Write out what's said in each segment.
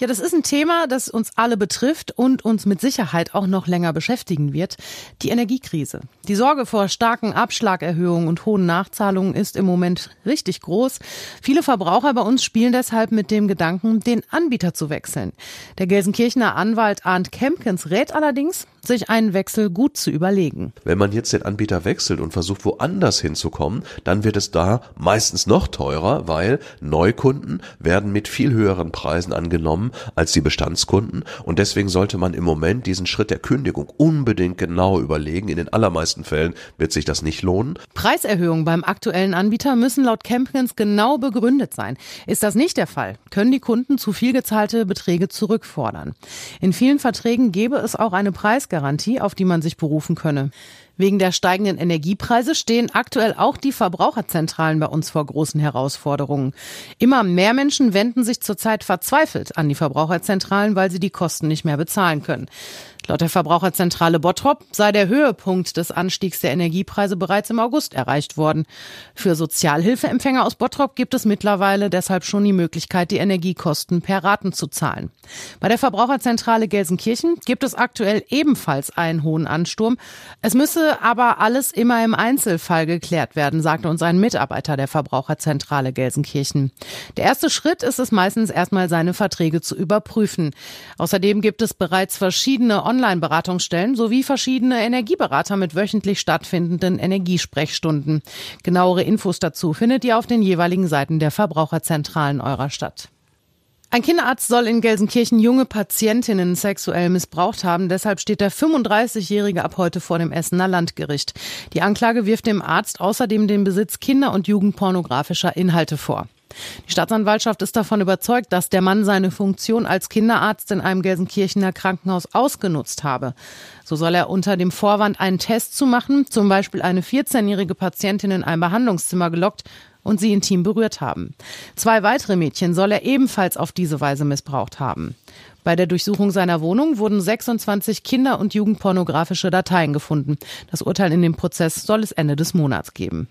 Ja, das ist ein Thema, das uns alle betrifft und uns mit Sicherheit auch noch länger beschäftigen wird. Die Energiekrise. Die Sorge vor starken Abschlagerhöhungen und hohen Nachzahlungen ist im Moment richtig groß. Viele Verbraucher bei uns spielen deshalb mit dem Gedanken, den Anbieter zu wechseln. Der Gelsenkirchener Anwalt Arndt Kempkens rät allerdings, sich einen Wechsel gut zu überlegen. Wenn man jetzt den Anbieter wechselt und versucht, woanders hinzukommen, dann wird es da meistens noch teurer, weil Neukunden werden mit viel höheren Preisen angenommen als die Bestandskunden. Und deswegen sollte man im Moment diesen Schritt der Kündigung unbedingt genau überlegen. In den allermeisten Fällen wird sich das nicht lohnen. Preiserhöhungen beim aktuellen Anbieter müssen laut Campkins genau begründet sein. Ist das nicht der Fall, können die Kunden zu viel gezahlte Beträge zurückfordern. In vielen Verträgen gäbe es auch eine Preisgarantie, auf die man sich berufen könne. Wegen der steigenden Energiepreise stehen aktuell auch die Verbraucherzentralen bei uns vor großen Herausforderungen. Immer mehr Menschen wenden sich zurzeit verzweifelt an die Verbraucherzentralen, weil sie die Kosten nicht mehr bezahlen können. Laut der Verbraucherzentrale Bottrop sei der Höhepunkt des Anstiegs der Energiepreise bereits im August erreicht worden. Für Sozialhilfeempfänger aus Bottrop gibt es mittlerweile deshalb schon die Möglichkeit, die Energiekosten per Raten zu zahlen. Bei der Verbraucherzentrale Gelsenkirchen gibt es aktuell ebenfalls einen hohen Ansturm. Es müsse aber alles immer im Einzelfall geklärt werden, sagte uns ein Mitarbeiter der Verbraucherzentrale Gelsenkirchen. Der erste Schritt ist es meistens erstmal seine Verträge zu überprüfen. Außerdem gibt es bereits verschiedene Online-Beratungsstellen sowie verschiedene Energieberater mit wöchentlich stattfindenden Energiesprechstunden. Genauere Infos dazu findet ihr auf den jeweiligen Seiten der Verbraucherzentralen eurer Stadt. Ein Kinderarzt soll in Gelsenkirchen junge Patientinnen sexuell missbraucht haben. Deshalb steht der 35-Jährige ab heute vor dem Essener Landgericht. Die Anklage wirft dem Arzt außerdem den Besitz kinder- und jugendpornografischer Inhalte vor. Die Staatsanwaltschaft ist davon überzeugt, dass der Mann seine Funktion als Kinderarzt in einem Gelsenkirchener Krankenhaus ausgenutzt habe. So soll er unter dem Vorwand, einen Test zu machen, zum Beispiel eine 14-jährige Patientin in ein Behandlungszimmer gelockt und sie intim berührt haben. Zwei weitere Mädchen soll er ebenfalls auf diese Weise missbraucht haben. Bei der Durchsuchung seiner Wohnung wurden 26 Kinder- und Jugendpornografische Dateien gefunden. Das Urteil in dem Prozess soll es Ende des Monats geben.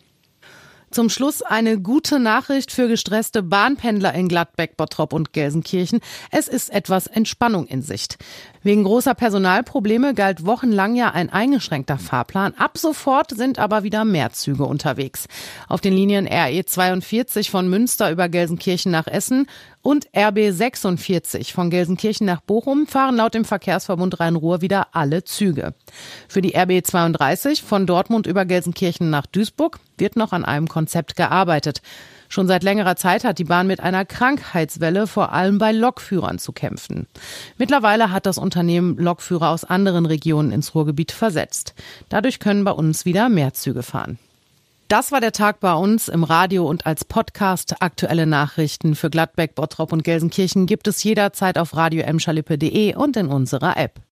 Zum Schluss eine gute Nachricht für gestresste Bahnpendler in Gladbeck, Bottrop und Gelsenkirchen. Es ist etwas Entspannung in Sicht. Wegen großer Personalprobleme galt wochenlang ja ein eingeschränkter Fahrplan. Ab sofort sind aber wieder mehr Züge unterwegs. Auf den Linien RE 42 von Münster über Gelsenkirchen nach Essen und RB 46 von Gelsenkirchen nach Bochum fahren laut dem Verkehrsverbund Rhein-Ruhr wieder alle Züge. Für die RB 32 von Dortmund über Gelsenkirchen nach Duisburg wird noch an einem Konzept gearbeitet. Schon seit längerer Zeit hat die Bahn mit einer Krankheitswelle vor allem bei Lokführern zu kämpfen. Mittlerweile hat das Unternehmen Lokführer aus anderen Regionen ins Ruhrgebiet versetzt. Dadurch können bei uns wieder mehr Züge fahren. Das war der Tag bei uns im Radio und als Podcast. Aktuelle Nachrichten für Gladbeck, Bottrop und Gelsenkirchen gibt es jederzeit auf radio und in unserer App.